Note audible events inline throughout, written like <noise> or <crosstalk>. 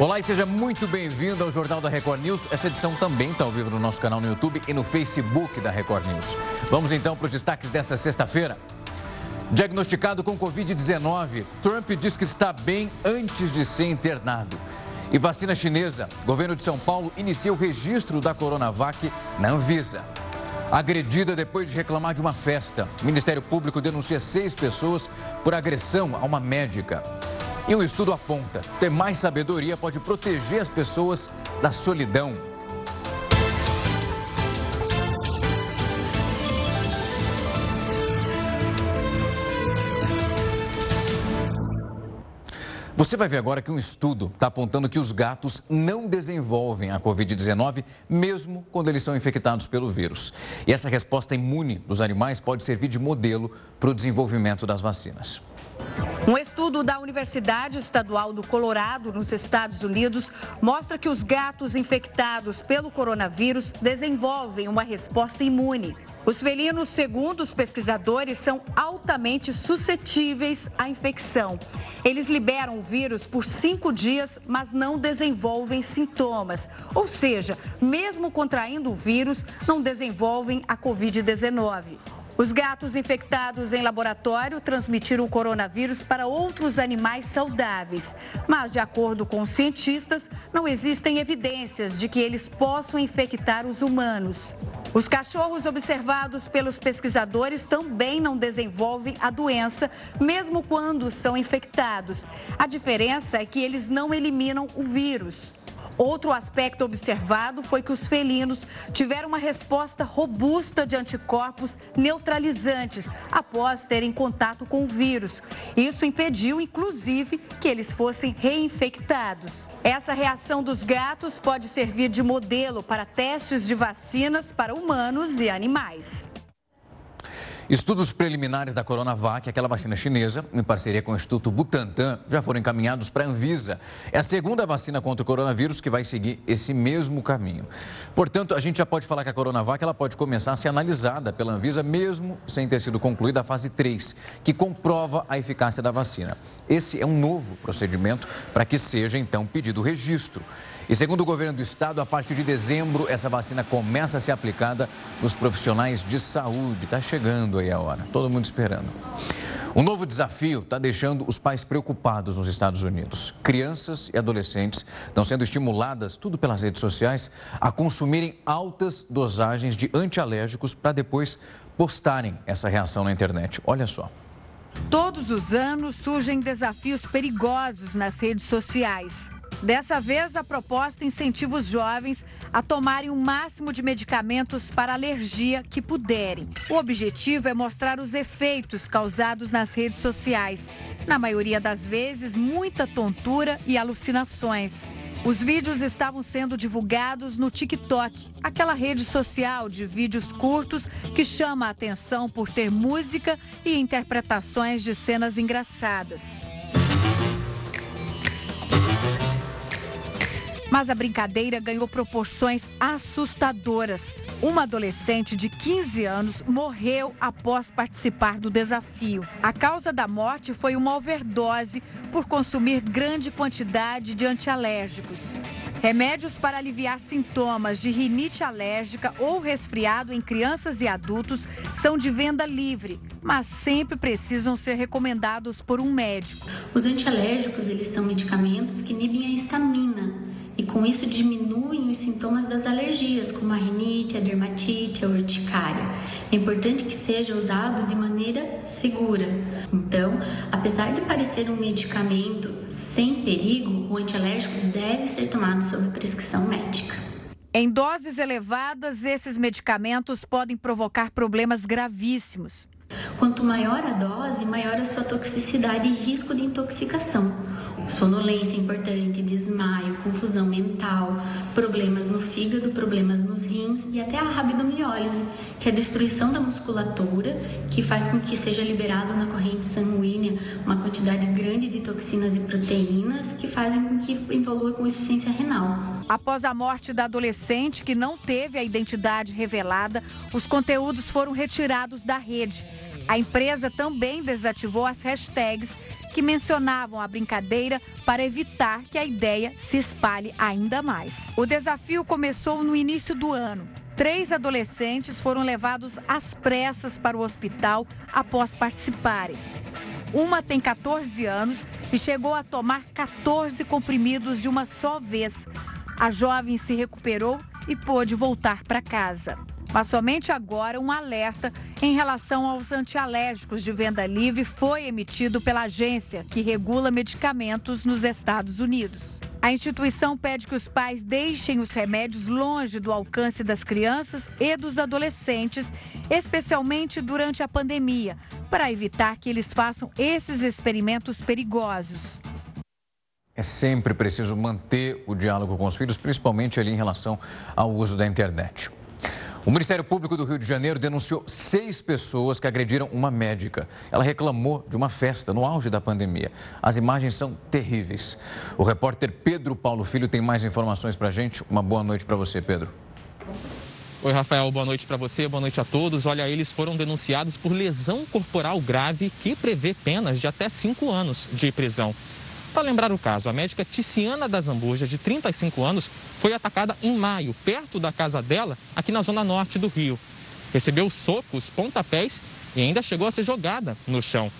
Olá e seja muito bem-vindo ao Jornal da Record News. Essa edição também está ao vivo no nosso canal no YouTube e no Facebook da Record News. Vamos então para os destaques dessa sexta-feira. Diagnosticado com Covid-19, Trump diz que está bem antes de ser internado. E vacina chinesa, governo de São Paulo inicia o registro da Coronavac na Anvisa. Agredida depois de reclamar de uma festa, o Ministério Público denuncia seis pessoas por agressão a uma médica. E um estudo aponta: ter mais sabedoria pode proteger as pessoas da solidão. Você vai ver agora que um estudo está apontando que os gatos não desenvolvem a Covid-19, mesmo quando eles são infectados pelo vírus. E essa resposta imune dos animais pode servir de modelo para o desenvolvimento das vacinas. Um estudo da Universidade Estadual do Colorado, nos Estados Unidos, mostra que os gatos infectados pelo coronavírus desenvolvem uma resposta imune. Os felinos, segundo os pesquisadores, são altamente suscetíveis à infecção. Eles liberam o vírus por cinco dias, mas não desenvolvem sintomas. Ou seja, mesmo contraindo o vírus, não desenvolvem a Covid-19. Os gatos infectados em laboratório transmitiram o coronavírus para outros animais saudáveis. Mas, de acordo com os cientistas, não existem evidências de que eles possam infectar os humanos. Os cachorros observados pelos pesquisadores também não desenvolvem a doença, mesmo quando são infectados. A diferença é que eles não eliminam o vírus. Outro aspecto observado foi que os felinos tiveram uma resposta robusta de anticorpos neutralizantes após terem contato com o vírus. Isso impediu, inclusive, que eles fossem reinfectados. Essa reação dos gatos pode servir de modelo para testes de vacinas para humanos e animais. Estudos preliminares da Coronavac, aquela vacina chinesa, em parceria com o Instituto Butantan, já foram encaminhados para a Anvisa. É a segunda vacina contra o coronavírus que vai seguir esse mesmo caminho. Portanto, a gente já pode falar que a Coronavac ela pode começar a ser analisada pela Anvisa, mesmo sem ter sido concluída a fase 3, que comprova a eficácia da vacina. Esse é um novo procedimento para que seja, então, pedido o registro. E segundo o governo do estado, a partir de dezembro, essa vacina começa a ser aplicada nos profissionais de saúde. Está chegando aí a hora, todo mundo esperando. Um novo desafio está deixando os pais preocupados nos Estados Unidos. Crianças e adolescentes estão sendo estimuladas, tudo pelas redes sociais, a consumirem altas dosagens de antialérgicos para depois postarem essa reação na internet. Olha só. Todos os anos surgem desafios perigosos nas redes sociais. Dessa vez, a proposta incentiva os jovens a tomarem o máximo de medicamentos para alergia que puderem. O objetivo é mostrar os efeitos causados nas redes sociais. Na maioria das vezes, muita tontura e alucinações. Os vídeos estavam sendo divulgados no TikTok, aquela rede social de vídeos curtos que chama a atenção por ter música e interpretações de cenas engraçadas. Mas a brincadeira ganhou proporções assustadoras. Uma adolescente de 15 anos morreu após participar do desafio. A causa da morte foi uma overdose por consumir grande quantidade de antialérgicos. Remédios para aliviar sintomas de rinite alérgica ou resfriado em crianças e adultos são de venda livre, mas sempre precisam ser recomendados por um médico. Os antialérgicos, eles são medicamentos que inibem a histamina, e com isso diminuem os sintomas das alergias, como a rinite, a dermatite, a urticária. É importante que seja usado de maneira segura. Então, apesar de parecer um medicamento sem perigo, o antialérgico deve ser tomado sob prescrição médica. Em doses elevadas, esses medicamentos podem provocar problemas gravíssimos. Quanto maior a dose, maior a sua toxicidade e risco de intoxicação sonolência importante, desmaio, confusão mental, problemas no fígado, problemas nos rins e até a rabdomiólise, que é a destruição da musculatura, que faz com que seja liberado na corrente sanguínea uma quantidade grande de toxinas e proteínas que fazem com que evolua com insuficiência renal. Após a morte da adolescente, que não teve a identidade revelada, os conteúdos foram retirados da rede. A empresa também desativou as hashtags que mencionavam a brincadeira para evitar que a ideia se espalhe ainda mais. O desafio começou no início do ano. Três adolescentes foram levados às pressas para o hospital após participarem. Uma tem 14 anos e chegou a tomar 14 comprimidos de uma só vez. A jovem se recuperou e pôde voltar para casa. Mas somente agora um alerta em relação aos antialérgicos de venda livre foi emitido pela agência que regula medicamentos nos Estados Unidos. A instituição pede que os pais deixem os remédios longe do alcance das crianças e dos adolescentes, especialmente durante a pandemia, para evitar que eles façam esses experimentos perigosos. É sempre preciso manter o diálogo com os filhos, principalmente ali em relação ao uso da internet. O Ministério Público do Rio de Janeiro denunciou seis pessoas que agrediram uma médica. Ela reclamou de uma festa no auge da pandemia. As imagens são terríveis. O repórter Pedro Paulo Filho tem mais informações para a gente. Uma boa noite para você, Pedro. Oi, Rafael, boa noite para você, boa noite a todos. Olha, eles foram denunciados por lesão corporal grave que prevê penas de até cinco anos de prisão. Para lembrar o caso, a médica Ticiana das Zambujas, de 35 anos, foi atacada em maio, perto da casa dela, aqui na zona norte do Rio. Recebeu socos, pontapés e ainda chegou a ser jogada no chão.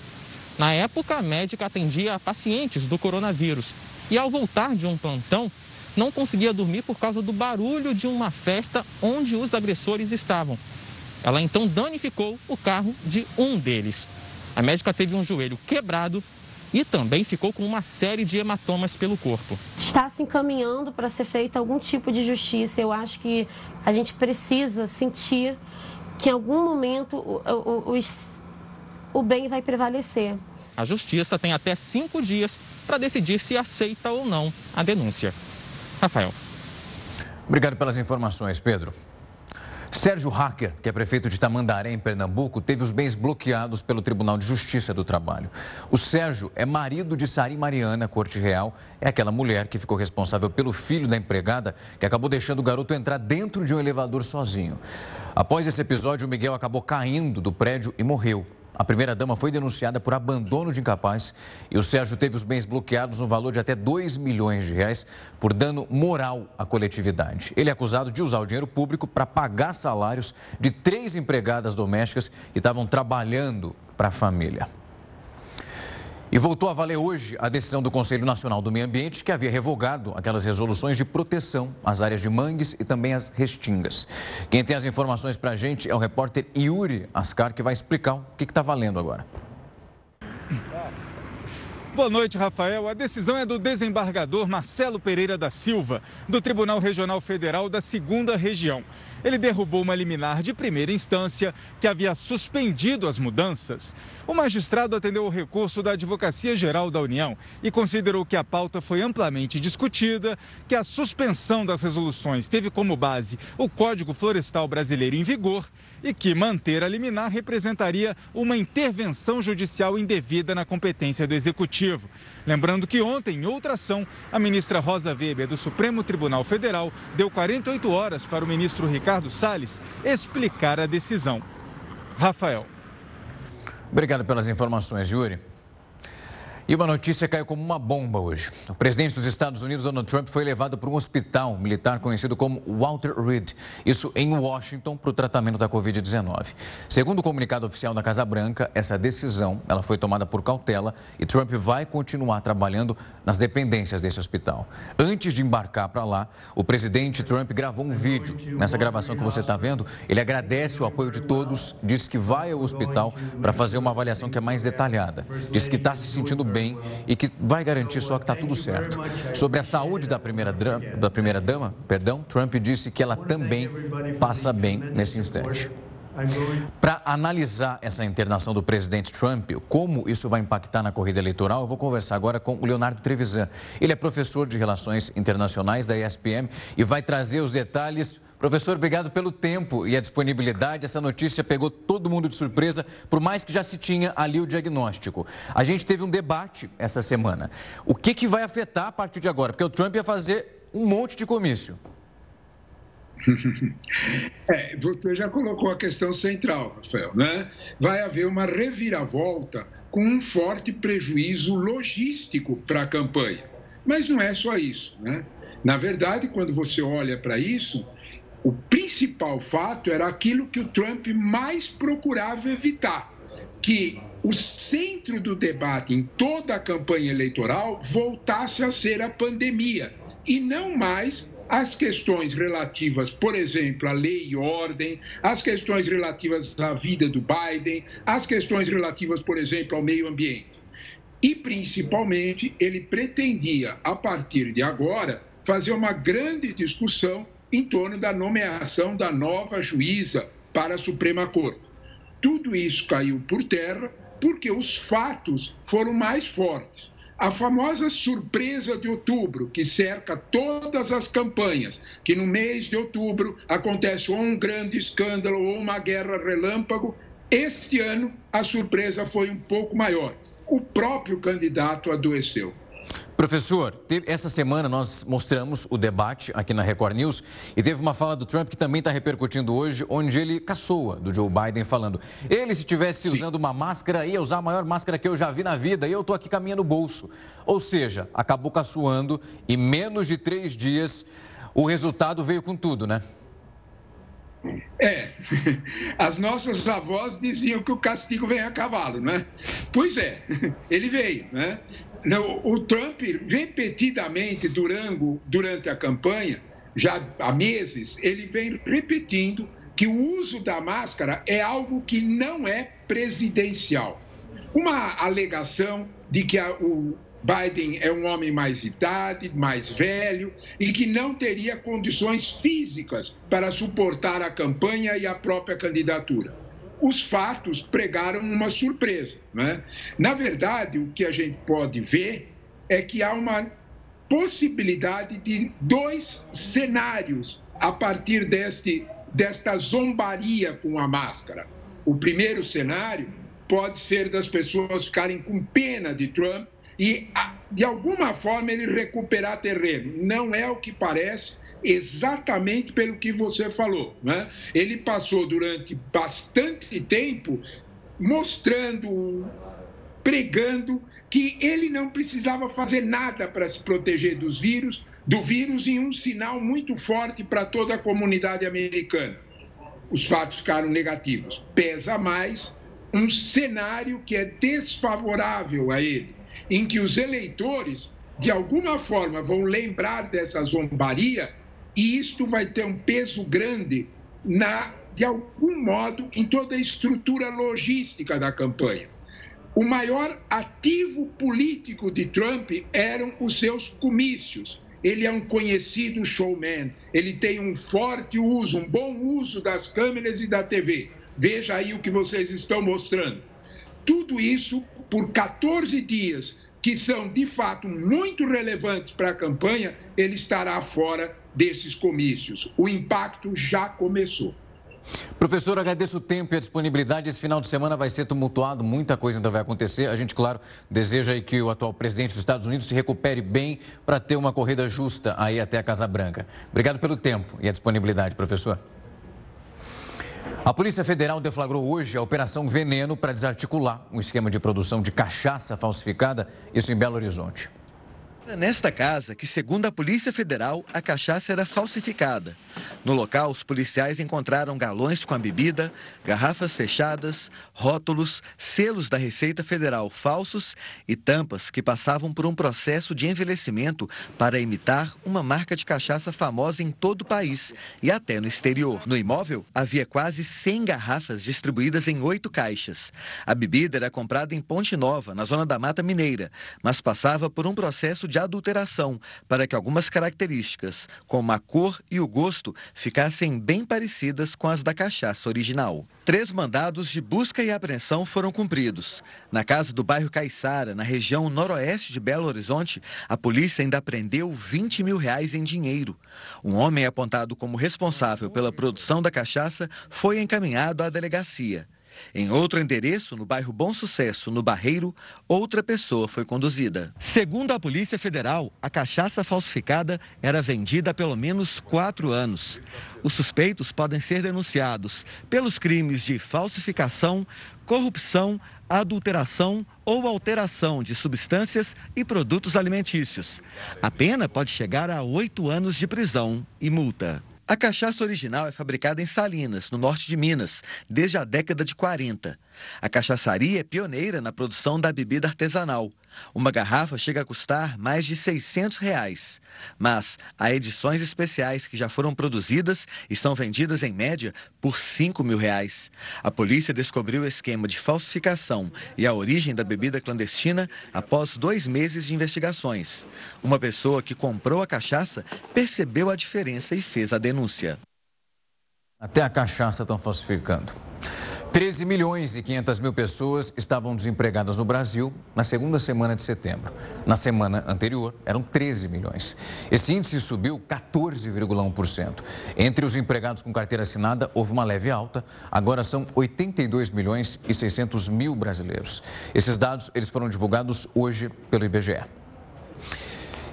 Na época, a médica atendia pacientes do coronavírus e, ao voltar de um plantão, não conseguia dormir por causa do barulho de uma festa onde os agressores estavam. Ela então danificou o carro de um deles. A médica teve um joelho quebrado e também ficou com uma série de hematomas pelo corpo. Está se encaminhando para ser feita algum tipo de justiça. Eu acho que a gente precisa sentir que em algum momento o, o, o, o bem vai prevalecer. A justiça tem até cinco dias para decidir se aceita ou não a denúncia. Rafael. Obrigado pelas informações, Pedro. Sérgio Hacker, que é prefeito de Tamandaré, em Pernambuco, teve os bens bloqueados pelo Tribunal de Justiça do Trabalho. O Sérgio é marido de Sari Mariana, Corte Real, é aquela mulher que ficou responsável pelo filho da empregada que acabou deixando o garoto entrar dentro de um elevador sozinho. Após esse episódio, o Miguel acabou caindo do prédio e morreu. A primeira-dama foi denunciada por abandono de incapaz e o Sérgio teve os bens bloqueados no valor de até 2 milhões de reais por dano moral à coletividade. Ele é acusado de usar o dinheiro público para pagar salários de três empregadas domésticas que estavam trabalhando para a família. E voltou a valer hoje a decisão do Conselho Nacional do Meio Ambiente, que havia revogado aquelas resoluções de proteção às áreas de mangues e também às restingas. Quem tem as informações para a gente é o repórter Yuri Ascar, que vai explicar o que está valendo agora. Boa noite, Rafael. A decisão é do desembargador Marcelo Pereira da Silva, do Tribunal Regional Federal da Segunda Região ele derrubou uma liminar de primeira instância que havia suspendido as mudanças. O magistrado atendeu o recurso da Advocacia Geral da União e considerou que a pauta foi amplamente discutida, que a suspensão das resoluções teve como base o Código Florestal Brasileiro em vigor e que manter a liminar representaria uma intervenção judicial indevida na competência do Executivo. Lembrando que ontem, em outra ação, a ministra Rosa Weber, do Supremo Tribunal Federal, deu 48 horas para o ministro Ricardo Salles explicar a decisão. Rafael. Obrigado pelas informações, Yuri. E uma notícia caiu como uma bomba hoje. O presidente dos Estados Unidos, Donald Trump, foi levado para um hospital militar conhecido como Walter Reed, isso em Washington, para o tratamento da Covid-19. Segundo o comunicado oficial da Casa Branca, essa decisão ela foi tomada por cautela e Trump vai continuar trabalhando nas dependências desse hospital. Antes de embarcar para lá, o presidente Trump gravou um vídeo. Nessa gravação que você está vendo, ele agradece o apoio de todos, disse que vai ao hospital para fazer uma avaliação que é mais detalhada. Disse que está se sentindo bem bem e que vai garantir só que está tudo certo. Sobre a saúde da primeira, da primeira dama, perdão, Trump disse que ela também passa bem nesse instante. Para analisar essa internação do presidente Trump, como isso vai impactar na corrida eleitoral, eu vou conversar agora com o Leonardo Trevisan. Ele é professor de Relações Internacionais da ESPM e vai trazer os detalhes Professor, obrigado pelo tempo e a disponibilidade. Essa notícia pegou todo mundo de surpresa, por mais que já se tinha ali o diagnóstico. A gente teve um debate essa semana. O que, que vai afetar a partir de agora? Porque o Trump ia fazer um monte de comício. <laughs> é, você já colocou a questão central, Rafael, né? Vai haver uma reviravolta com um forte prejuízo logístico para a campanha. Mas não é só isso, né? Na verdade, quando você olha para isso, o principal fato era aquilo que o Trump mais procurava evitar, que o centro do debate em toda a campanha eleitoral voltasse a ser a pandemia e não mais as questões relativas, por exemplo, à lei e ordem, as questões relativas à vida do Biden, as questões relativas, por exemplo, ao meio ambiente. E, principalmente, ele pretendia, a partir de agora, fazer uma grande discussão em torno da nomeação da nova juíza para a Suprema Corte. Tudo isso caiu por terra porque os fatos foram mais fortes. A famosa surpresa de outubro, que cerca todas as campanhas, que no mês de outubro acontece ou um grande escândalo ou uma guerra relâmpago, este ano a surpresa foi um pouco maior. O próprio candidato adoeceu. Professor, essa semana nós mostramos o debate aqui na Record News e teve uma fala do Trump que também está repercutindo hoje, onde ele caçoa do Joe Biden falando. Ele, se estivesse usando uma máscara, ia usar a maior máscara que eu já vi na vida e eu estou aqui com a minha no bolso. Ou seja, acabou caçoando e menos de três dias o resultado veio com tudo, né? É, <laughs> as nossas avós diziam que o castigo vem a cavalo, né? Pois é, <laughs> ele veio, né? O Trump, repetidamente durante, durante a campanha, já há meses, ele vem repetindo que o uso da máscara é algo que não é presidencial. Uma alegação de que a, o Biden é um homem mais de idade, mais velho e que não teria condições físicas para suportar a campanha e a própria candidatura os fatos pregaram uma surpresa. Né? Na verdade, o que a gente pode ver é que há uma possibilidade de dois cenários a partir deste, desta zombaria com a máscara. O primeiro cenário pode ser das pessoas ficarem com pena de Trump e, de alguma forma, ele recuperar terreno. Não é o que parece exatamente pelo que você falou. Né? Ele passou durante bastante tempo mostrando, pregando que ele não precisava fazer nada para se proteger dos vírus, do vírus em um sinal muito forte para toda a comunidade americana. Os fatos ficaram negativos. Pesa mais um cenário que é desfavorável a ele, em que os eleitores, de alguma forma, vão lembrar dessa zombaria e isto vai ter um peso grande na, de algum modo, em toda a estrutura logística da campanha. O maior ativo político de Trump eram os seus comícios. Ele é um conhecido showman, ele tem um forte uso, um bom uso das câmeras e da TV. Veja aí o que vocês estão mostrando. Tudo isso por 14 dias, que são de fato muito relevantes para a campanha, ele estará fora desses comícios. O impacto já começou. Professor, agradeço o tempo e a disponibilidade. Esse final de semana vai ser tumultuado, muita coisa ainda vai acontecer. A gente, claro, deseja que o atual presidente dos Estados Unidos se recupere bem para ter uma corrida justa aí até a Casa Branca. Obrigado pelo tempo e a disponibilidade, professor. A Polícia Federal deflagrou hoje a Operação Veneno para desarticular um esquema de produção de cachaça falsificada, isso em Belo Horizonte. Nesta casa, que segundo a Polícia Federal, a cachaça era falsificada. No local, os policiais encontraram galões com a bebida, garrafas fechadas, rótulos, selos da Receita Federal falsos e tampas que passavam por um processo de envelhecimento para imitar uma marca de cachaça famosa em todo o país e até no exterior. No imóvel, havia quase 100 garrafas distribuídas em oito caixas. A bebida era comprada em Ponte Nova, na zona da Mata Mineira, mas passava por um processo de adulteração para que algumas características, como a cor e o gosto, ficassem bem parecidas com as da cachaça original. Três mandados de busca e apreensão foram cumpridos. Na casa do bairro Caiçara, na região noroeste de Belo Horizonte, a polícia ainda prendeu 20 mil reais em dinheiro. Um homem apontado como responsável pela produção da cachaça foi encaminhado à delegacia. Em outro endereço, no bairro Bom Sucesso, no Barreiro, outra pessoa foi conduzida. Segundo a Polícia Federal, a cachaça falsificada era vendida há pelo menos quatro anos. Os suspeitos podem ser denunciados pelos crimes de falsificação, corrupção, adulteração ou alteração de substâncias e produtos alimentícios. A pena pode chegar a oito anos de prisão e multa. A cachaça original é fabricada em Salinas, no norte de Minas, desde a década de 40. A cachaçaria é pioneira na produção da bebida artesanal. Uma garrafa chega a custar mais de 600 reais. Mas há edições especiais que já foram produzidas e são vendidas em média por 5 mil reais. A polícia descobriu o esquema de falsificação e a origem da bebida clandestina após dois meses de investigações. Uma pessoa que comprou a cachaça percebeu a diferença e fez a denúncia. Até a cachaça estão falsificando. 13 milhões e 500 mil pessoas estavam desempregadas no Brasil na segunda semana de setembro. Na semana anterior, eram 13 milhões. Esse índice subiu 14,1%. Entre os empregados com carteira assinada, houve uma leve alta. Agora são 82 milhões e 600 mil brasileiros. Esses dados eles foram divulgados hoje pelo IBGE.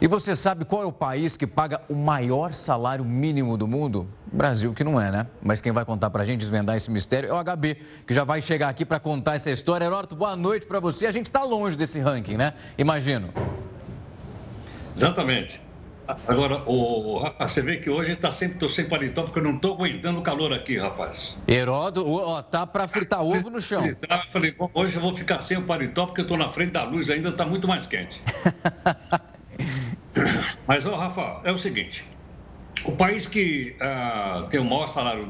E você sabe qual é o país que paga o maior salário mínimo do mundo? Brasil que não é, né? Mas quem vai contar para a gente desvendar esse mistério é o HB, que já vai chegar aqui para contar essa história. Heródoto, boa noite para você. A gente está longe desse ranking, né? Imagino. Exatamente. Agora, o, rapaz, você vê que hoje está sempre tô sem paletó porque eu não estou aguentando o calor aqui, rapaz. Heródoto, ó, tá para fritar ovo no chão. Falei, hoje eu vou ficar sem o paletó porque eu estou na frente da luz ainda, está muito mais quente. <laughs> Mas, ó, Rafa, é o seguinte: o país que uh, tem o maior salário,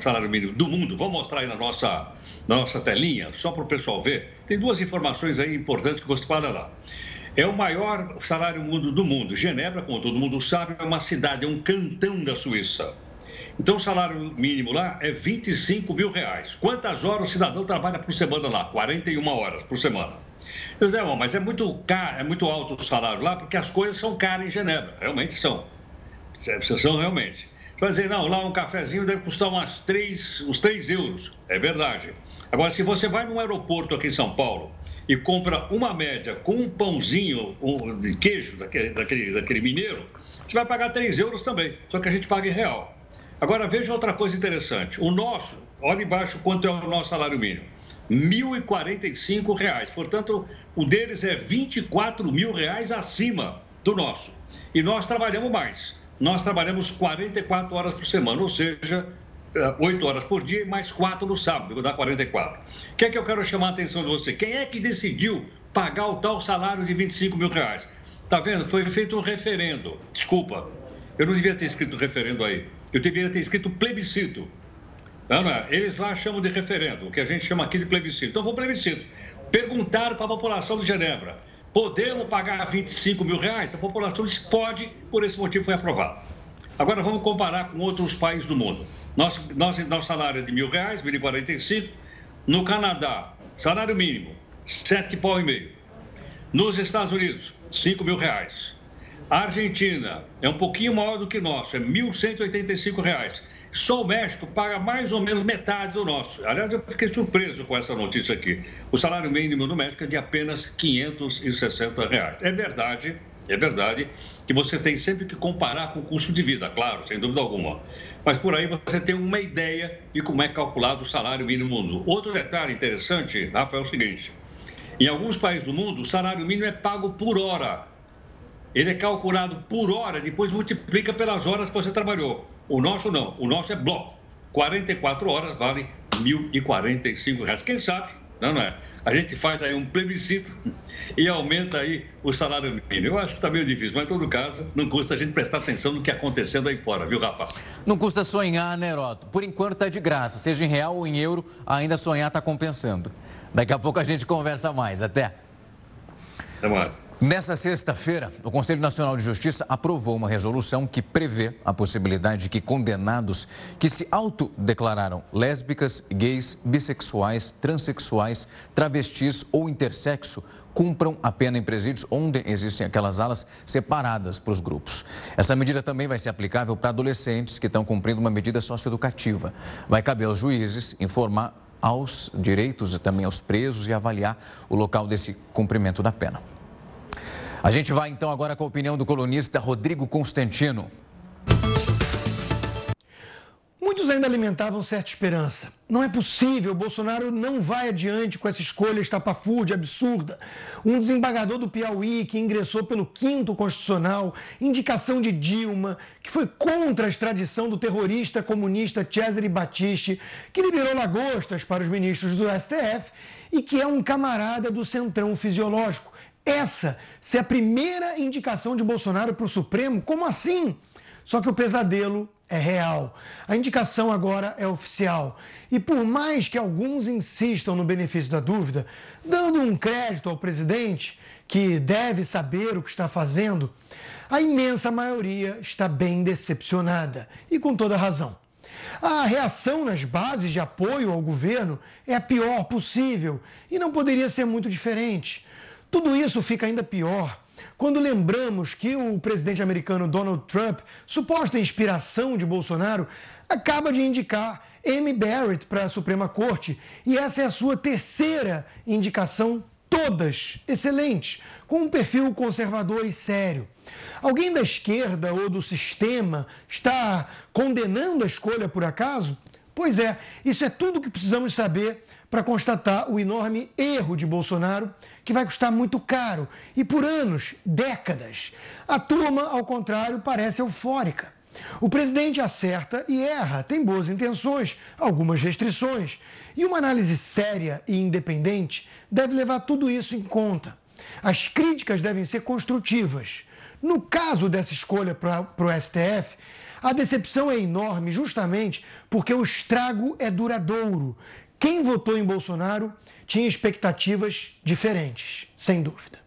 salário mínimo do mundo, vamos mostrar aí na nossa, na nossa telinha, só para o pessoal ver. Tem duas informações aí importantes que você pode lá. É o maior salário mundo do mundo. Genebra, como todo mundo sabe, é uma cidade, é um cantão da Suíça. Então, o salário mínimo lá é 25 mil reais. Quantas horas o cidadão trabalha por semana lá? 41 horas por semana. José, mas é muito caro, é muito alto o salário lá, porque as coisas são caras em Genebra. Realmente são. São realmente. Você vai dizer, não, lá um cafezinho deve custar umas 3, uns 3 euros. É verdade. Agora, se você vai num aeroporto aqui em São Paulo e compra uma média com um pãozinho de queijo daquele, daquele, daquele mineiro, você vai pagar 3 euros também, só que a gente paga em real. Agora, veja outra coisa interessante. O nosso, olha embaixo quanto é o nosso salário mínimo. R$ 1.045. Portanto, o deles é 24 mil reais acima do nosso. E nós trabalhamos mais. Nós trabalhamos 44 horas por semana, ou seja, 8 eh, horas por dia e mais 4 no sábado, dá 44. O que é que eu quero chamar a atenção de você? Quem é que decidiu pagar o tal salário de 25 mil reais? Tá vendo? Foi feito um referendo. Desculpa, eu não devia ter escrito referendo aí. Eu deveria ter escrito plebiscito. Não, não é? Eles lá chamam de referendo, o que a gente chama aqui de plebiscito. Então, foi plebiscito. Perguntaram para a população de Genebra: podemos pagar 25 mil reais? A população disse: pode, por esse motivo foi aprovado. Agora, vamos comparar com outros países do mundo. Nosso, nosso, nosso salário é de mil reais, 1.045. No Canadá, salário mínimo, sete pau e meio. Nos Estados Unidos, 5 mil reais. A Argentina é um pouquinho maior do que nosso, é 1.185 reais. Só o México paga mais ou menos metade do nosso. Aliás, eu fiquei surpreso com essa notícia aqui. O salário mínimo no México é de apenas 560 reais. É verdade, é verdade que você tem sempre que comparar com o custo de vida, claro, sem dúvida alguma. Mas por aí você tem uma ideia de como é calculado o salário mínimo no mundo. Outro detalhe interessante, Rafa, é o seguinte: em alguns países do mundo, o salário mínimo é pago por hora. Ele é calculado por hora, depois multiplica pelas horas que você trabalhou. O nosso não, o nosso é bloco. 44 horas vale R$ 1.045. Quem sabe, não, não é? A gente faz aí um plebiscito e aumenta aí o salário mínimo. Eu acho que está meio difícil, mas em todo caso, não custa a gente prestar atenção no que está acontecendo aí fora, viu, Rafa? Não custa sonhar, né, Heroto? Por enquanto está de graça, seja em real ou em euro, ainda sonhar está compensando. Daqui a pouco a gente conversa mais. Até. Até mais. Nessa sexta-feira, o Conselho Nacional de Justiça aprovou uma resolução que prevê a possibilidade de que condenados que se autodeclararam lésbicas, gays, bissexuais, transexuais, travestis ou intersexo cumpram a pena em presídios onde existem aquelas alas separadas para os grupos. Essa medida também vai ser aplicável para adolescentes que estão cumprindo uma medida socioeducativa. Vai caber aos juízes informar aos direitos e também aos presos e avaliar o local desse cumprimento da pena. A gente vai então agora com a opinião do colunista Rodrigo Constantino. Muitos ainda alimentavam certa esperança. Não é possível, Bolsonaro não vai adiante com essa escolha estapafúrdia, absurda. Um desembargador do Piauí que ingressou pelo quinto constitucional, indicação de Dilma, que foi contra a extradição do terrorista comunista Cesare Battisti, que liberou lagostas para os ministros do STF e que é um camarada do centrão fisiológico. Essa ser a primeira indicação de Bolsonaro para o Supremo? Como assim? Só que o pesadelo é real. A indicação agora é oficial. E por mais que alguns insistam no benefício da dúvida, dando um crédito ao presidente, que deve saber o que está fazendo, a imensa maioria está bem decepcionada e com toda razão. A reação nas bases de apoio ao governo é a pior possível e não poderia ser muito diferente. Tudo isso fica ainda pior quando lembramos que o presidente americano Donald Trump, suposta inspiração de Bolsonaro, acaba de indicar Amy Barrett para a Suprema Corte e essa é a sua terceira indicação, todas excelentes, com um perfil conservador e sério. Alguém da esquerda ou do sistema está condenando a escolha por acaso? Pois é, isso é tudo que precisamos saber para constatar o enorme erro de Bolsonaro, que vai custar muito caro e por anos, décadas. A turma, ao contrário, parece eufórica. O presidente acerta e erra, tem boas intenções, algumas restrições. E uma análise séria e independente deve levar tudo isso em conta. As críticas devem ser construtivas. No caso dessa escolha para o STF, a decepção é enorme justamente porque o estrago é duradouro quem votou em Bolsonaro tinha expectativas diferentes, sem dúvida.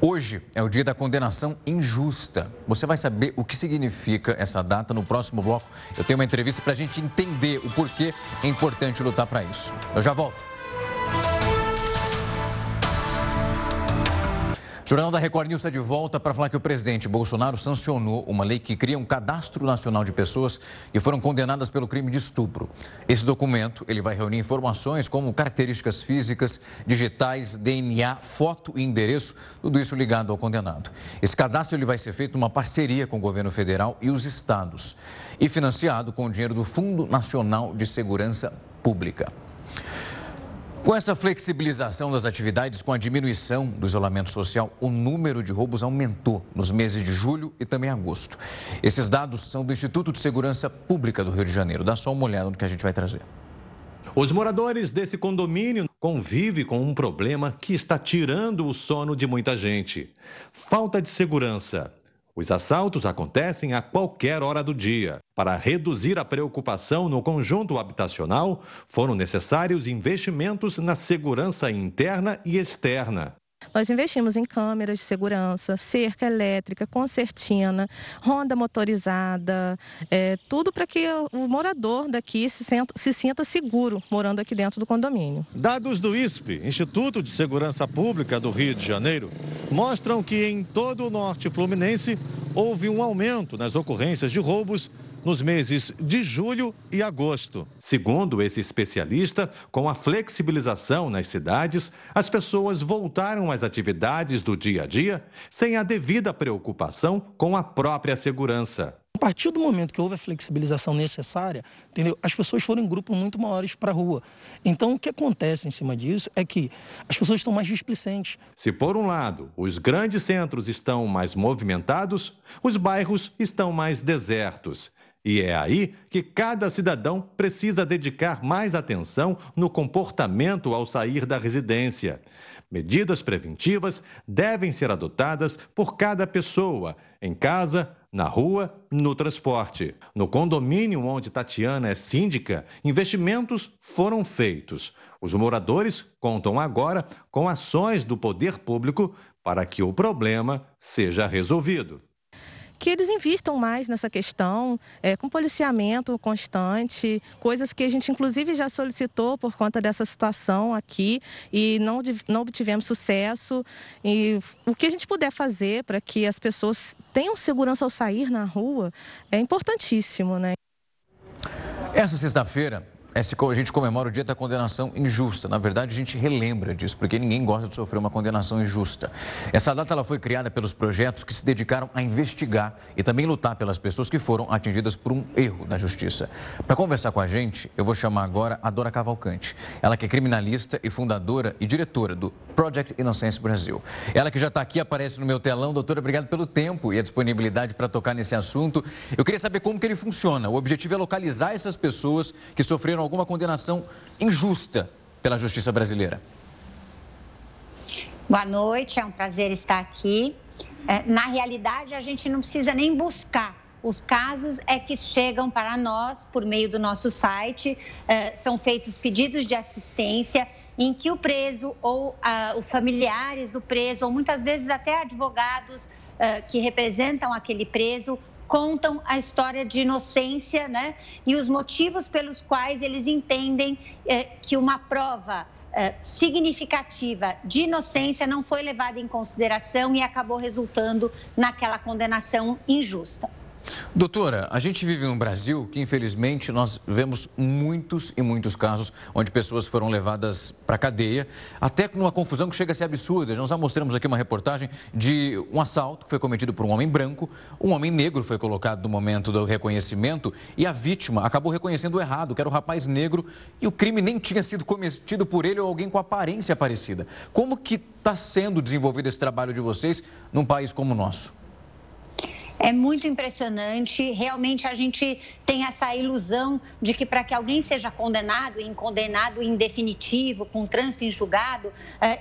Hoje é o dia da condenação injusta. Você vai saber o que significa essa data no próximo bloco. Eu tenho uma entrevista para a gente entender o porquê é importante lutar para isso. Eu já volto. Jornal da Record News está de volta para falar que o presidente Bolsonaro sancionou uma lei que cria um cadastro nacional de pessoas que foram condenadas pelo crime de estupro. Esse documento ele vai reunir informações como características físicas, digitais, DNA, foto e endereço, tudo isso ligado ao condenado. Esse cadastro ele vai ser feito numa parceria com o governo federal e os estados e financiado com o dinheiro do Fundo Nacional de Segurança Pública. Com essa flexibilização das atividades, com a diminuição do isolamento social, o número de roubos aumentou nos meses de julho e também agosto. Esses dados são do Instituto de Segurança Pública do Rio de Janeiro. Dá só uma olhada no que a gente vai trazer. Os moradores desse condomínio convivem com um problema que está tirando o sono de muita gente: falta de segurança. Os assaltos acontecem a qualquer hora do dia. Para reduzir a preocupação no conjunto habitacional, foram necessários investimentos na segurança interna e externa. Nós investimos em câmeras de segurança, cerca elétrica, concertina, ronda motorizada, é, tudo para que o morador daqui se, se sinta seguro morando aqui dentro do condomínio. Dados do ISP, Instituto de Segurança Pública do Rio de Janeiro, mostram que em todo o norte fluminense houve um aumento nas ocorrências de roubos nos meses de julho e agosto. Segundo esse especialista, com a flexibilização nas cidades, as pessoas voltaram às atividades do dia a dia sem a devida preocupação com a própria segurança. A partir do momento que houve a flexibilização necessária, entendeu? as pessoas foram em grupos muito maiores para a rua. Então, o que acontece em cima disso é que as pessoas estão mais displicentes. Se, por um lado, os grandes centros estão mais movimentados, os bairros estão mais desertos. E é aí que cada cidadão precisa dedicar mais atenção no comportamento ao sair da residência. Medidas preventivas devem ser adotadas por cada pessoa, em casa, na rua, no transporte. No condomínio onde Tatiana é síndica, investimentos foram feitos. Os moradores contam agora com ações do poder público para que o problema seja resolvido que eles invistam mais nessa questão, é, com policiamento constante, coisas que a gente inclusive já solicitou por conta dessa situação aqui e não, não obtivemos sucesso. E o que a gente puder fazer para que as pessoas tenham segurança ao sair na rua é importantíssimo, né? Essa sexta-feira, a gente comemora o dia da condenação injusta. Na verdade, a gente relembra disso, porque ninguém gosta de sofrer uma condenação injusta. Essa data ela foi criada pelos projetos que se dedicaram a investigar e também lutar pelas pessoas que foram atingidas por um erro da justiça. Para conversar com a gente, eu vou chamar agora a Dora Cavalcante. Ela que é criminalista e fundadora e diretora do Project Inocência Brasil. Ela que já está aqui, aparece no meu telão. Doutora, obrigado pelo tempo e a disponibilidade para tocar nesse assunto. Eu queria saber como que ele funciona. O objetivo é localizar essas pessoas que sofreram alguma condenação injusta pela justiça brasileira. Boa noite, é um prazer estar aqui. É, na realidade, a gente não precisa nem buscar. Os casos é que chegam para nós por meio do nosso site, é, são feitos pedidos de assistência em que o preso ou os familiares do preso, ou muitas vezes até advogados é, que representam aquele preso, contam a história de inocência né? e os motivos pelos quais eles entendem é, que uma prova é, significativa de inocência não foi levada em consideração e acabou resultando naquela condenação injusta. Doutora, a gente vive num Brasil que, infelizmente, nós vemos muitos e muitos casos onde pessoas foram levadas para a cadeia, até numa confusão que chega a ser absurda. Nós já mostramos aqui uma reportagem de um assalto que foi cometido por um homem branco, um homem negro foi colocado no momento do reconhecimento e a vítima acabou reconhecendo errado, que era o rapaz negro, e o crime nem tinha sido cometido por ele ou alguém com aparência parecida. Como que está sendo desenvolvido esse trabalho de vocês num país como o nosso? É muito impressionante. Realmente a gente tem essa ilusão de que para que alguém seja condenado, em condenado em definitivo, com trânsito em julgado, uh,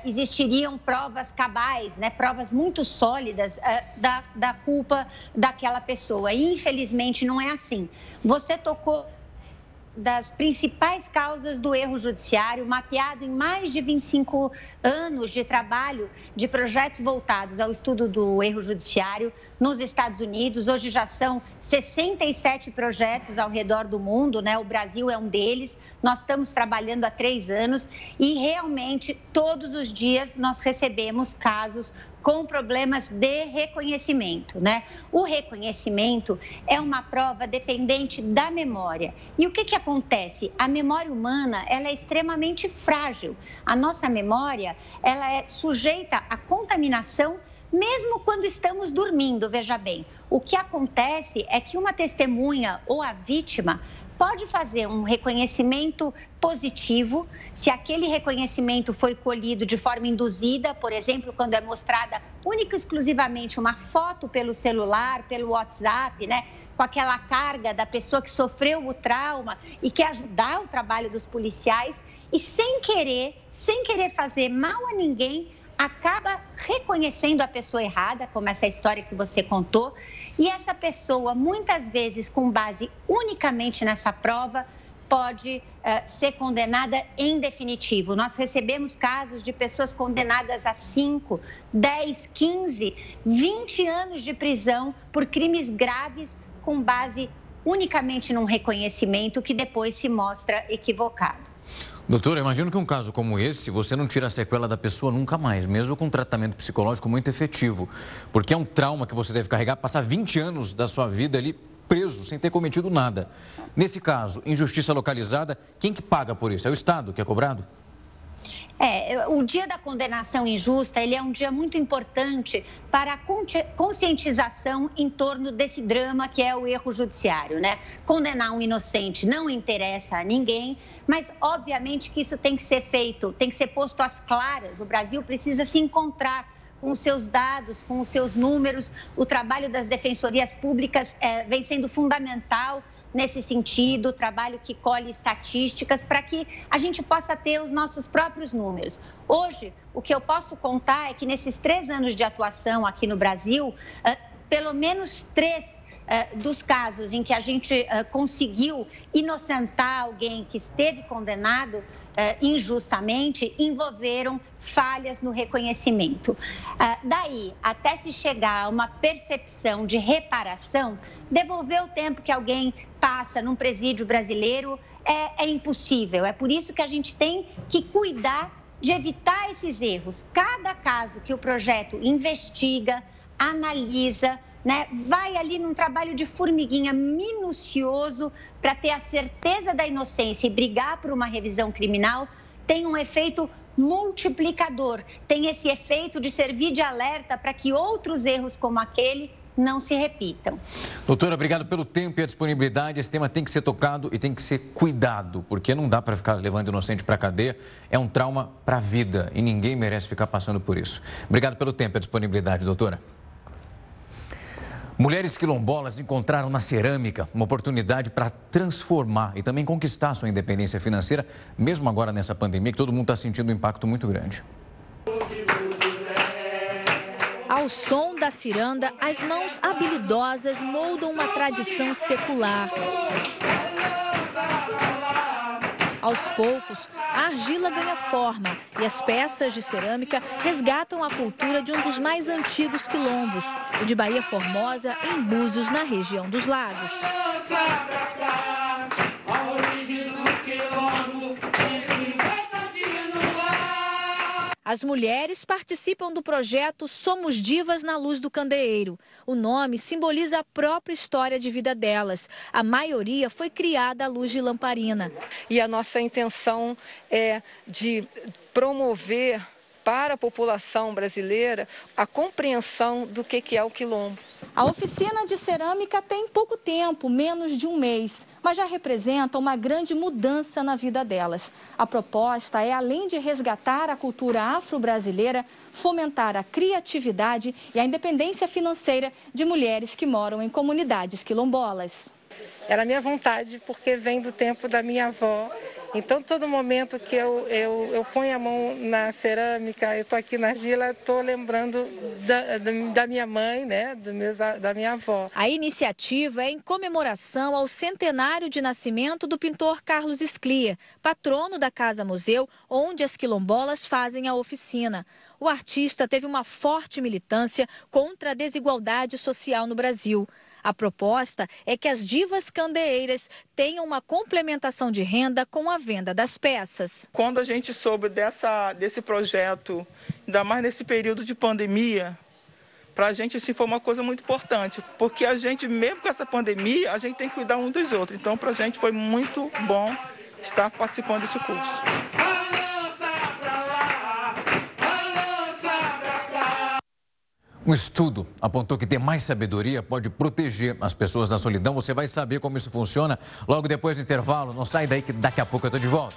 existiriam provas cabais, né? provas muito sólidas uh, da, da culpa daquela pessoa. E infelizmente não é assim. Você tocou das principais causas do erro judiciário, mapeado em mais de 25 anos de trabalho de projetos voltados ao estudo do erro judiciário nos Estados Unidos. Hoje já são 67 projetos ao redor do mundo, né? O Brasil é um deles. Nós estamos trabalhando há três anos e realmente todos os dias nós recebemos casos com problemas de reconhecimento, né? O reconhecimento é uma prova dependente da memória. E o que, que acontece? A memória humana, ela é extremamente frágil. A nossa memória, ela é sujeita à contaminação mesmo quando estamos dormindo, veja bem. O que acontece é que uma testemunha ou a vítima pode fazer um reconhecimento positivo, se aquele reconhecimento foi colhido de forma induzida, por exemplo, quando é mostrada única e exclusivamente uma foto pelo celular, pelo WhatsApp, né, com aquela carga da pessoa que sofreu o trauma e quer ajudar o trabalho dos policiais e sem querer, sem querer fazer mal a ninguém, acaba reconhecendo a pessoa errada, como essa história que você contou, e essa pessoa, muitas vezes, com base unicamente nessa prova, pode uh, ser condenada em definitivo. Nós recebemos casos de pessoas condenadas a 5, 10, 15, 20 anos de prisão por crimes graves com base unicamente num reconhecimento que depois se mostra equivocado. Doutor, imagino que um caso como esse, você não tira a sequela da pessoa nunca mais, mesmo com um tratamento psicológico muito efetivo. Porque é um trauma que você deve carregar, passar 20 anos da sua vida ali preso, sem ter cometido nada. Nesse caso, injustiça localizada, quem que paga por isso? É o Estado que é cobrado? É, o dia da condenação injusta, ele é um dia muito importante para a conscientização em torno desse drama que é o erro judiciário, né? Condenar um inocente não interessa a ninguém, mas obviamente que isso tem que ser feito, tem que ser posto às claras. O Brasil precisa se encontrar com os seus dados, com os seus números. O trabalho das defensorias públicas é, vem sendo fundamental nesse sentido, trabalho que colhe estatísticas para que a gente possa ter os nossos próprios números. Hoje, o que eu posso contar é que nesses três anos de atuação aqui no Brasil, uh, pelo menos três uh, dos casos em que a gente uh, conseguiu inocentar alguém que esteve condenado injustamente envolveram falhas no reconhecimento. Uh, daí, até se chegar a uma percepção de reparação, devolver o tempo que alguém passa num presídio brasileiro é, é impossível. É por isso que a gente tem que cuidar de evitar esses erros. Cada caso que o projeto investiga, analisa, né, vai ali num trabalho de formiguinha minucioso para ter a certeza da inocência e brigar por uma revisão criminal, tem um efeito multiplicador, tem esse efeito de servir de alerta para que outros erros como aquele não se repitam. Doutora, obrigado pelo tempo e a disponibilidade. Esse tema tem que ser tocado e tem que ser cuidado, porque não dá para ficar levando inocente para a cadeia. É um trauma para a vida e ninguém merece ficar passando por isso. Obrigado pelo tempo e a disponibilidade, doutora. Mulheres quilombolas encontraram na cerâmica uma oportunidade para transformar e também conquistar sua independência financeira, mesmo agora nessa pandemia que todo mundo está sentindo um impacto muito grande. Ao som da ciranda, as mãos habilidosas moldam uma tradição secular. Aos poucos, a argila ganha forma e as peças de cerâmica resgatam a cultura de um dos mais antigos quilombos, o de Bahia Formosa, em Búzios, na região dos Lagos. As mulheres participam do projeto Somos Divas na Luz do Candeeiro. O nome simboliza a própria história de vida delas. A maioria foi criada à luz de lamparina. E a nossa intenção é de promover para a população brasileira a compreensão do que é o quilombo. A oficina de cerâmica tem pouco tempo, menos de um mês, mas já representa uma grande mudança na vida delas. A proposta é, além de resgatar a cultura afro-brasileira, fomentar a criatividade e a independência financeira de mulheres que moram em comunidades quilombolas. Era minha vontade, porque vem do tempo da minha avó então, todo momento que eu, eu, eu ponho a mão na cerâmica, eu estou aqui na argila, estou lembrando da, da, minha mãe, né, do meus, da minha avó. A iniciativa é em comemoração ao centenário de nascimento do pintor Carlos Esclia, patrono da Casa Museu, onde as quilombolas fazem a oficina. O artista teve uma forte militância contra a desigualdade social no Brasil. A proposta é que as divas candeeiras tenham uma complementação de renda com a venda das peças. Quando a gente soube dessa, desse projeto, ainda mais nesse período de pandemia, para a gente isso foi uma coisa muito importante, porque a gente, mesmo com essa pandemia, a gente tem que cuidar um dos outros. Então, para a gente foi muito bom estar participando desse curso. Um estudo apontou que ter mais sabedoria pode proteger as pessoas da solidão. Você vai saber como isso funciona logo depois do intervalo. Não sai daí que daqui a pouco eu estou de volta.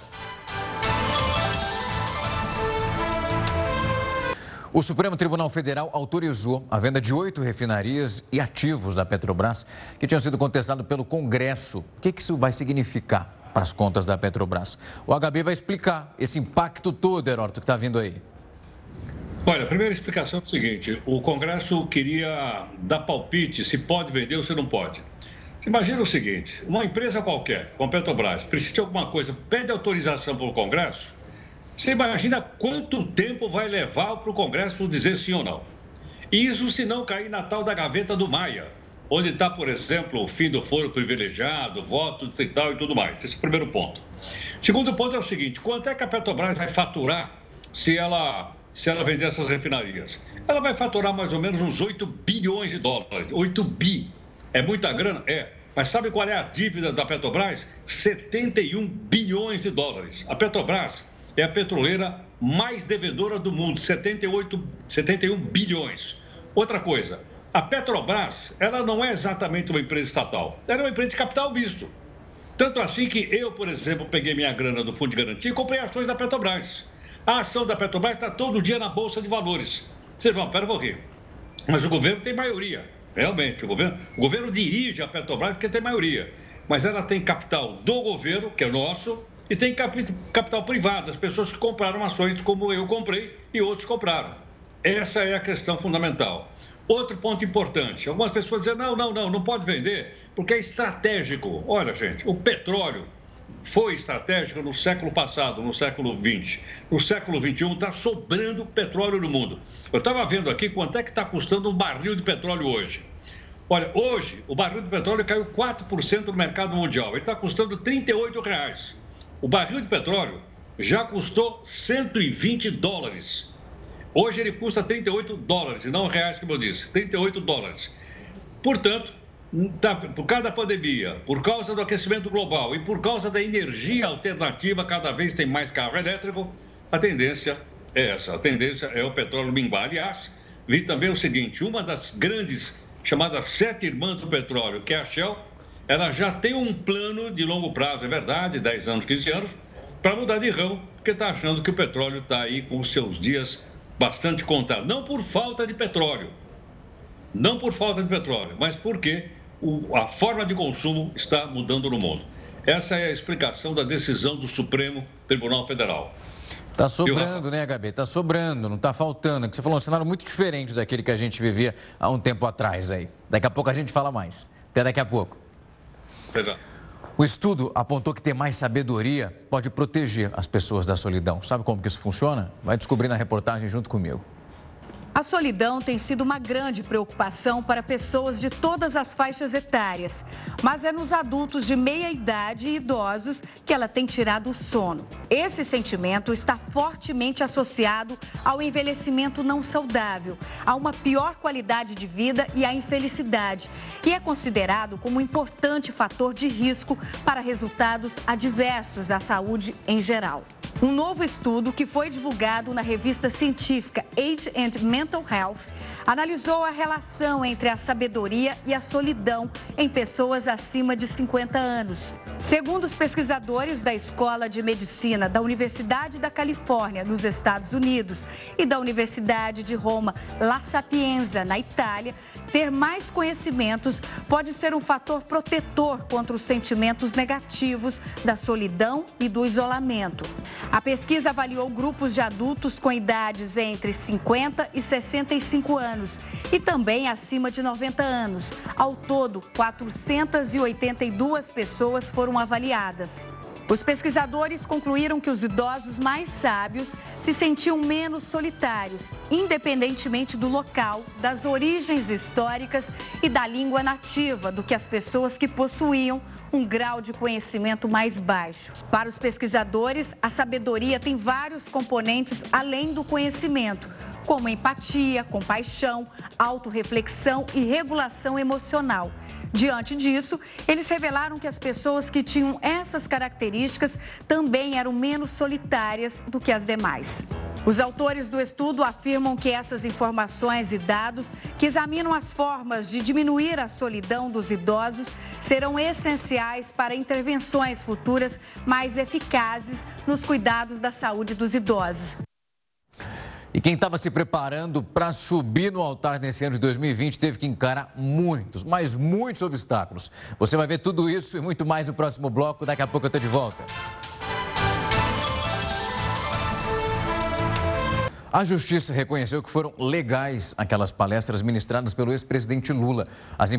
O Supremo Tribunal Federal autorizou a venda de oito refinarias e ativos da Petrobras que tinham sido contestados pelo Congresso. O que isso vai significar para as contas da Petrobras? O HB vai explicar esse impacto todo, Heródoto, que está vindo aí. Olha, a primeira explicação é o seguinte: o Congresso queria dar palpite se pode vender ou se não pode. Você imagina o seguinte: uma empresa qualquer, como a Petrobras, precisa de alguma coisa, pede autorização para o Congresso. Você imagina quanto tempo vai levar para o Congresso dizer sim ou não? Isso se não cair na tal da gaveta do Maia, onde está, por exemplo, o fim do foro privilegiado, voto de tal e tudo mais. Esse é o primeiro ponto. Segundo ponto é o seguinte: quanto é que a Petrobras vai faturar se ela se ela vender essas refinarias? Ela vai faturar mais ou menos uns 8 bilhões de dólares. 8 bi. É muita grana? É. Mas sabe qual é a dívida da Petrobras? 71 bilhões de dólares. A Petrobras é a petroleira mais devedora do mundo, 78, 71 bilhões. Outra coisa, a Petrobras, ela não é exatamente uma empresa estatal, ela é uma empresa de capital misto. Tanto assim que eu, por exemplo, peguei minha grana do Fundo de Garantia e comprei ações da Petrobras. A ação da Petrobras está todo dia na Bolsa de Valores. Vocês vão, pera um pouquinho. Mas o governo tem maioria, realmente. O governo, o governo dirige a Petrobras porque tem maioria. Mas ela tem capital do governo, que é nosso, e tem capital privado, as pessoas que compraram ações como eu comprei e outros compraram. Essa é a questão fundamental. Outro ponto importante: algumas pessoas dizem, não, não, não, não pode vender porque é estratégico. Olha, gente, o petróleo foi estratégica no século passado, no século XX. No século XXI está sobrando petróleo no mundo. Eu estava vendo aqui quanto é que está custando um barril de petróleo hoje. Olha, hoje o barril de petróleo caiu 4% no mercado mundial. Ele está custando R$ reais. O barril de petróleo já custou 120 dólares. Hoje ele custa 38 dólares, não reais, como eu disse, 38 dólares. Portanto, por causa da pandemia, por causa do aquecimento global e por causa da energia alternativa, cada vez tem mais carro elétrico, a tendência é essa. A tendência é o petróleo minguar. Aliás, vi também o seguinte: uma das grandes chamadas sete irmãs do petróleo, que é a Shell, ela já tem um plano de longo prazo, é verdade, 10 anos, 15 anos, para mudar de ramo, porque está achando que o petróleo está aí com os seus dias bastante contados. Não por falta de petróleo, não por falta de petróleo, mas porque o, a forma de consumo está mudando no mundo. Essa é a explicação da decisão do Supremo Tribunal Federal. Está sobrando, né, Gabi? Está sobrando, não está faltando. Você falou um cenário muito diferente daquele que a gente vivia há um tempo atrás aí. Daqui a pouco a gente fala mais. Até daqui a pouco. O estudo apontou que ter mais sabedoria pode proteger as pessoas da solidão. Sabe como que isso funciona? Vai descobrir na reportagem junto comigo. A solidão tem sido uma grande preocupação para pessoas de todas as faixas etárias, mas é nos adultos de meia idade e idosos que ela tem tirado o sono. Esse sentimento está fortemente associado ao envelhecimento não saudável, a uma pior qualidade de vida e à infelicidade, e é considerado como um importante fator de risco para resultados adversos à saúde em geral. Um novo estudo que foi divulgado na revista científica Age and Mental Health analisou a relação entre a sabedoria e a solidão em pessoas acima de 50 anos. Segundo os pesquisadores da Escola de Medicina da Universidade da Califórnia, nos Estados Unidos, e da Universidade de Roma La Sapienza, na Itália, ter mais conhecimentos pode ser um fator protetor contra os sentimentos negativos da solidão e do isolamento. A pesquisa avaliou grupos de adultos com idades entre 50 e 65 anos e também acima de 90 anos. Ao todo, 482 pessoas foram avaliadas. Os pesquisadores concluíram que os idosos mais sábios se sentiam menos solitários, independentemente do local, das origens históricas e da língua nativa, do que as pessoas que possuíam um grau de conhecimento mais baixo. Para os pesquisadores, a sabedoria tem vários componentes além do conhecimento, como empatia, compaixão, autorreflexão e regulação emocional. Diante disso, eles revelaram que as pessoas que tinham essas características também eram menos solitárias do que as demais. Os autores do estudo afirmam que essas informações e dados que examinam as formas de diminuir a solidão dos idosos serão essenciais para intervenções futuras mais eficazes nos cuidados da saúde dos idosos. E quem estava se preparando para subir no altar nesse ano de 2020 teve que encarar muitos, mas muitos obstáculos. Você vai ver tudo isso e muito mais no próximo bloco. Daqui a pouco eu estou de volta. A Justiça reconheceu que foram legais aquelas palestras ministradas pelo ex-presidente Lula. As,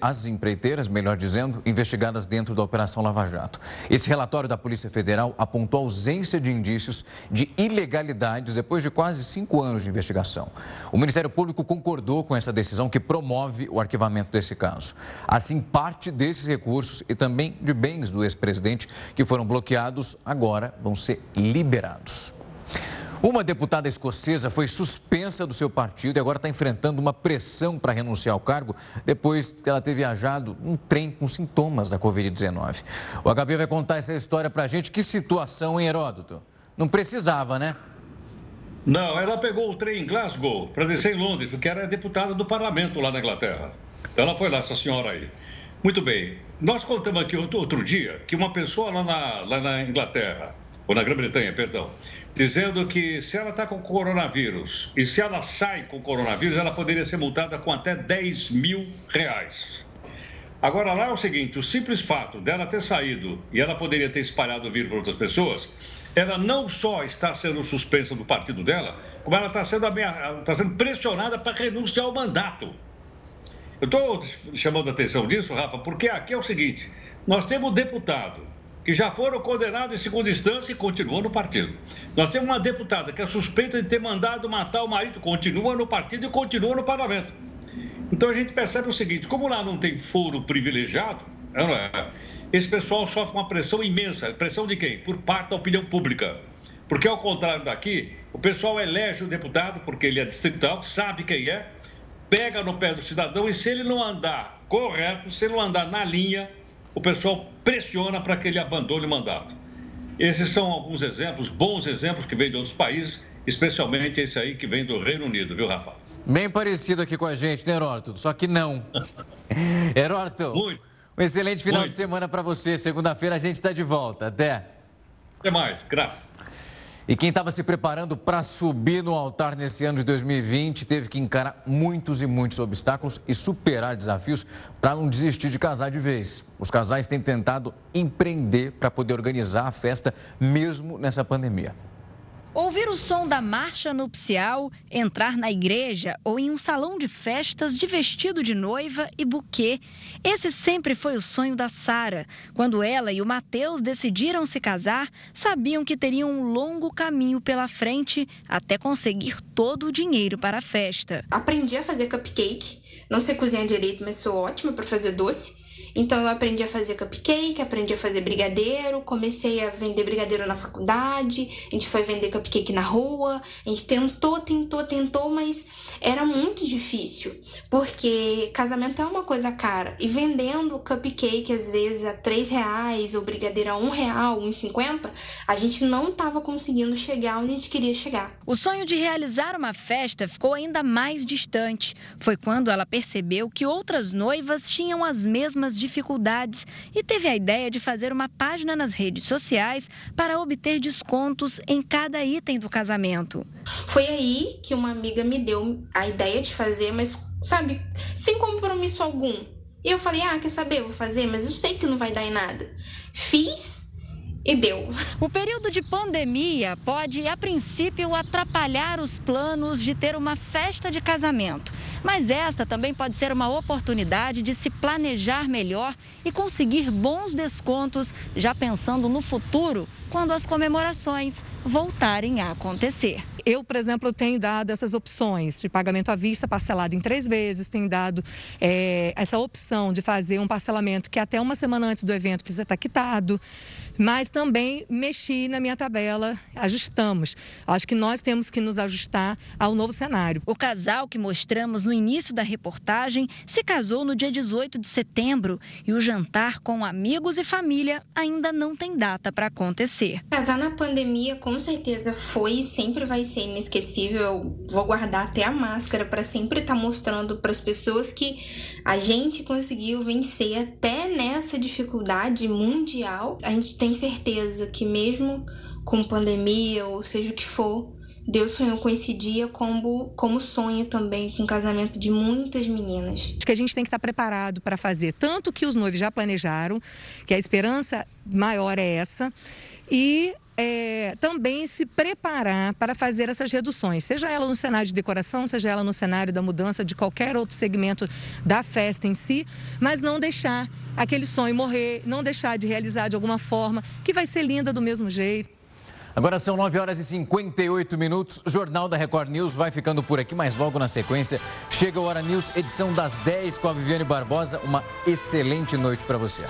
as empreiteiras, melhor dizendo, investigadas dentro da Operação Lava Jato. Esse relatório da Polícia Federal apontou ausência de indícios de ilegalidades depois de quase cinco anos de investigação. O Ministério Público concordou com essa decisão que promove o arquivamento desse caso. Assim, parte desses recursos e também de bens do ex-presidente que foram bloqueados agora vão ser liberados. Uma deputada escocesa foi suspensa do seu partido e agora está enfrentando uma pressão para renunciar ao cargo depois que ela ter viajado um trem com sintomas da Covid-19. O HB vai contar essa história para a gente. Que situação, hein, Heródoto? Não precisava, né? Não, ela pegou o trem em Glasgow para descer em Londres, porque era deputada do parlamento lá na Inglaterra. Então ela foi lá, essa senhora aí. Muito bem. Nós contamos aqui outro, dia que uma pessoa lá na, lá na Inglaterra, ou na Grã-Bretanha, perdão, dizendo que se ela está com coronavírus e se ela sai com coronavírus, ela poderia ser multada com até 10 mil reais. Agora, lá é o seguinte: o simples fato dela ter saído e ela poderia ter espalhado o vírus para outras pessoas, ela não só está sendo suspensa do partido dela, como ela está sendo, está sendo pressionada para renunciar ao mandato. Eu estou chamando a atenção disso, Rafa, porque aqui é o seguinte: nós temos deputado que já foram condenados em segunda instância e continuam no partido. Nós temos uma deputada que é suspeita de ter mandado matar o marido, continua no partido e continua no parlamento. Então a gente percebe o seguinte: como lá não tem foro privilegiado, é é? esse pessoal sofre uma pressão imensa. Pressão de quem? Por parte da opinião pública. Porque, ao contrário daqui, o pessoal elege o deputado, porque ele é distrital, sabe quem é, pega no pé do cidadão e se ele não andar correto, se ele não andar na linha, o pessoal pressiona para que ele abandone o mandato. Esses são alguns exemplos, bons exemplos que vêm de outros países, especialmente esse aí que vem do Reino Unido, viu, Rafa? Bem parecido aqui com a gente, né, Heródoto? Só que não. <laughs> Heródoto, Muito. um excelente final Muito. de semana para você. Segunda-feira a gente está de volta. Até. Até mais. Graças. E quem estava se preparando para subir no altar nesse ano de 2020 teve que encarar muitos e muitos obstáculos e superar desafios para não desistir de casar de vez. Os casais têm tentado empreender para poder organizar a festa mesmo nessa pandemia. Ouvir o som da marcha nupcial, entrar na igreja ou em um salão de festas de vestido de noiva e buquê. Esse sempre foi o sonho da Sara. Quando ela e o Mateus decidiram se casar, sabiam que teriam um longo caminho pela frente até conseguir todo o dinheiro para a festa. Aprendi a fazer cupcake. Não sei cozinhar direito, mas sou ótima para fazer doce. Então eu aprendi a fazer cupcake, aprendi a fazer brigadeiro, comecei a vender brigadeiro na faculdade, a gente foi vender cupcake na rua, a gente tentou, tentou, tentou, mas era muito difícil, porque casamento é uma coisa cara e vendendo cupcake às vezes a três reais ou brigadeiro a um real, um cinquenta, a gente não estava conseguindo chegar onde a gente queria chegar. O sonho de realizar uma festa ficou ainda mais distante. Foi quando ela percebeu que outras noivas tinham as mesmas dificuldades e teve a ideia de fazer uma página nas redes sociais para obter descontos em cada item do casamento. Foi aí que uma amiga me deu a ideia de fazer, mas sabe, sem compromisso algum. E eu falei: "Ah, quer saber, vou fazer, mas eu sei que não vai dar em nada". Fiz e deu. O período de pandemia pode, a princípio, atrapalhar os planos de ter uma festa de casamento. Mas esta também pode ser uma oportunidade de se planejar melhor e conseguir bons descontos, já pensando no futuro, quando as comemorações voltarem a acontecer. Eu, por exemplo, tenho dado essas opções de pagamento à vista parcelado em três vezes, tenho dado é, essa opção de fazer um parcelamento que até uma semana antes do evento precisa estar quitado mas também mexi na minha tabela, ajustamos. Acho que nós temos que nos ajustar ao novo cenário. O casal que mostramos no início da reportagem se casou no dia 18 de setembro e o jantar com amigos e família ainda não tem data para acontecer. Casar na pandemia com certeza foi e sempre vai ser inesquecível. Eu vou guardar até a máscara para sempre estar tá mostrando para as pessoas que a gente conseguiu vencer até nessa dificuldade mundial. A gente tem certeza que mesmo com pandemia ou seja o que for, Deus sonhou com esse dia como, como sonha também com o casamento de muitas meninas. Acho que a gente tem que estar preparado para fazer tanto que os noivos já planejaram, que a esperança maior é essa, e é, também se preparar para fazer essas reduções, seja ela no cenário de decoração, seja ela no cenário da mudança de qualquer outro segmento da festa em si, mas não deixar aquele sonho morrer, não deixar de realizar de alguma forma, que vai ser linda do mesmo jeito. Agora são 9 horas e 58 minutos. O Jornal da Record News vai ficando por aqui, mas logo na sequência chega o Hora News, edição das 10 com a Viviane Barbosa. Uma excelente noite para você.